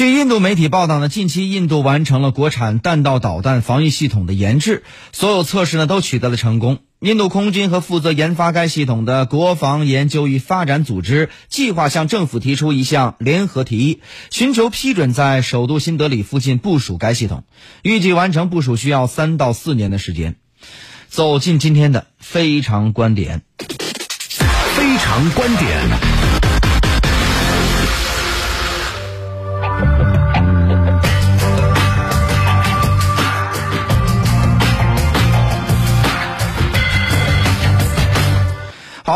据印度媒体报道呢，近期印度完成了国产弹道导弹防御系统的研制，所有测试呢都取得了成功。印度空军和负责研发该系统的国防研究与发展组织计划向政府提出一项联合提议，寻求批准在首都新德里附近部署该系统。预计完成部署需要三到四年的时间。走进今天的非常观点，非常观点。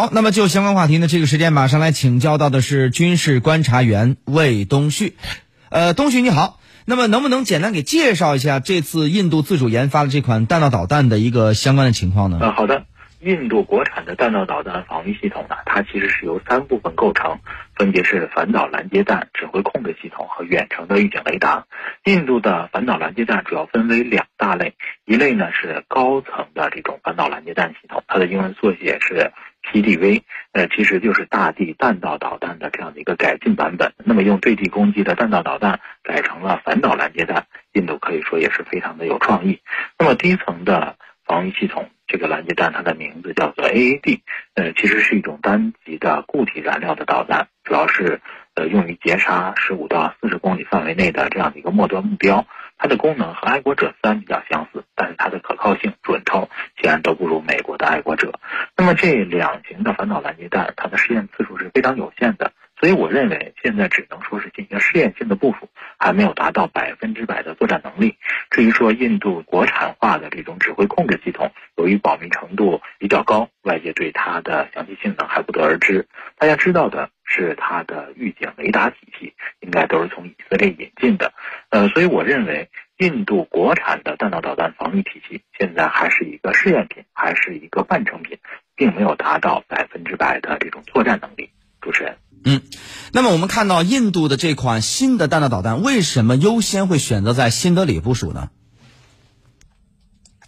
好，那么就相关话题呢，这个时间马上来请教到的是军事观察员魏东旭。呃，东旭你好，那么能不能简单给介绍一下这次印度自主研发的这款弹道导弹的一个相关的情况呢？呃，好的。印度国产的弹道导弹防御系统呢，它其实是由三部分构成，分别是反导拦截弹、指挥控制系统和远程的预警雷达。印度的反导拦截弹主要分为两大类，一类呢是高层的这种反导拦截弹系统，它的英文缩写是 PDV，呃，其实就是大地弹道导弹的这样的一个改进版本。那么用对地攻击的弹道导弹改成了反导拦截弹，印度可以说也是非常的有创意。那么低层的防御系统。这个拦截弹它的名字叫做 AAD，呃，其实是一种单极的固体燃料的导弹，主要是呃用于截杀十五到四十公里范围内的这样的一个末端目标。它的功能和爱国者三比较相似，它的可靠性、准头显然都不如美国的爱国者。那么这两型的反导拦截弹，它的试验次数是非常有限的。所以我认为现在只能说是进行试验性的部署，还没有达到百分之百的作战能力。至于说印度国产化的这种指挥控制系统，由于保密程度比较高，外界对它的详细性能还不得而知。大家知道的是，它的预警雷达体系应该都是从以色列引进的。呃，所以我认为印度国产的弹道导弹防御体系现在还是一个试验品，还是一个半成品，并没有达到百分之百的这种作战能力。主持人。嗯，那么我们看到印度的这款新的弹道导弹，为什么优先会选择在新德里部署呢？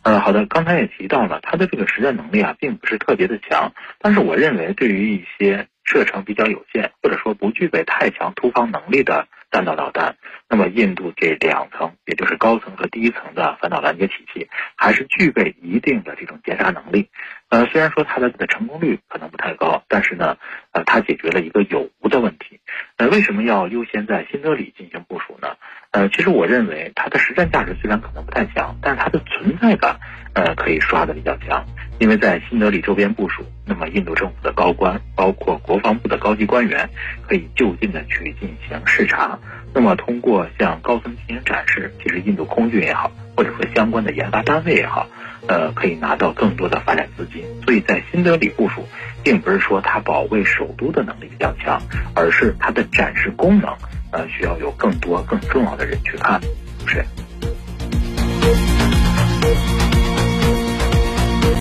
呃，好的，刚才也提到了，它的这个实战能力啊，并不是特别的强，但是我认为对于一些射程比较有限，或者说不具备太强突防能力的弹道导弹，那么印度这两层，也就是高层和低层的反导拦截体系，还是具备一定的这种截杀能力。呃，虽然说它的的成功率可能不太高，但是呢，呃，它解决了一个有无的问题。呃，为什么要优先在新德里进行部署呢？呃，其实我认为它的实战价值虽然可能不太强，但是它的存在感，呃，可以刷的比较强。因为在新德里周边部署，那么印度政府的高官，包括国防部的高级官员，可以就近的去进行视察。那么通过向高层进行展示，其实印度空军也好，或者说相关的研发单位也好。呃，可以拿到更多的发展资金，所以在新德里部署，并不是说它保卫首都的能力比较强，而是它的展示功能，呃，需要有更多更重要的人去看，是。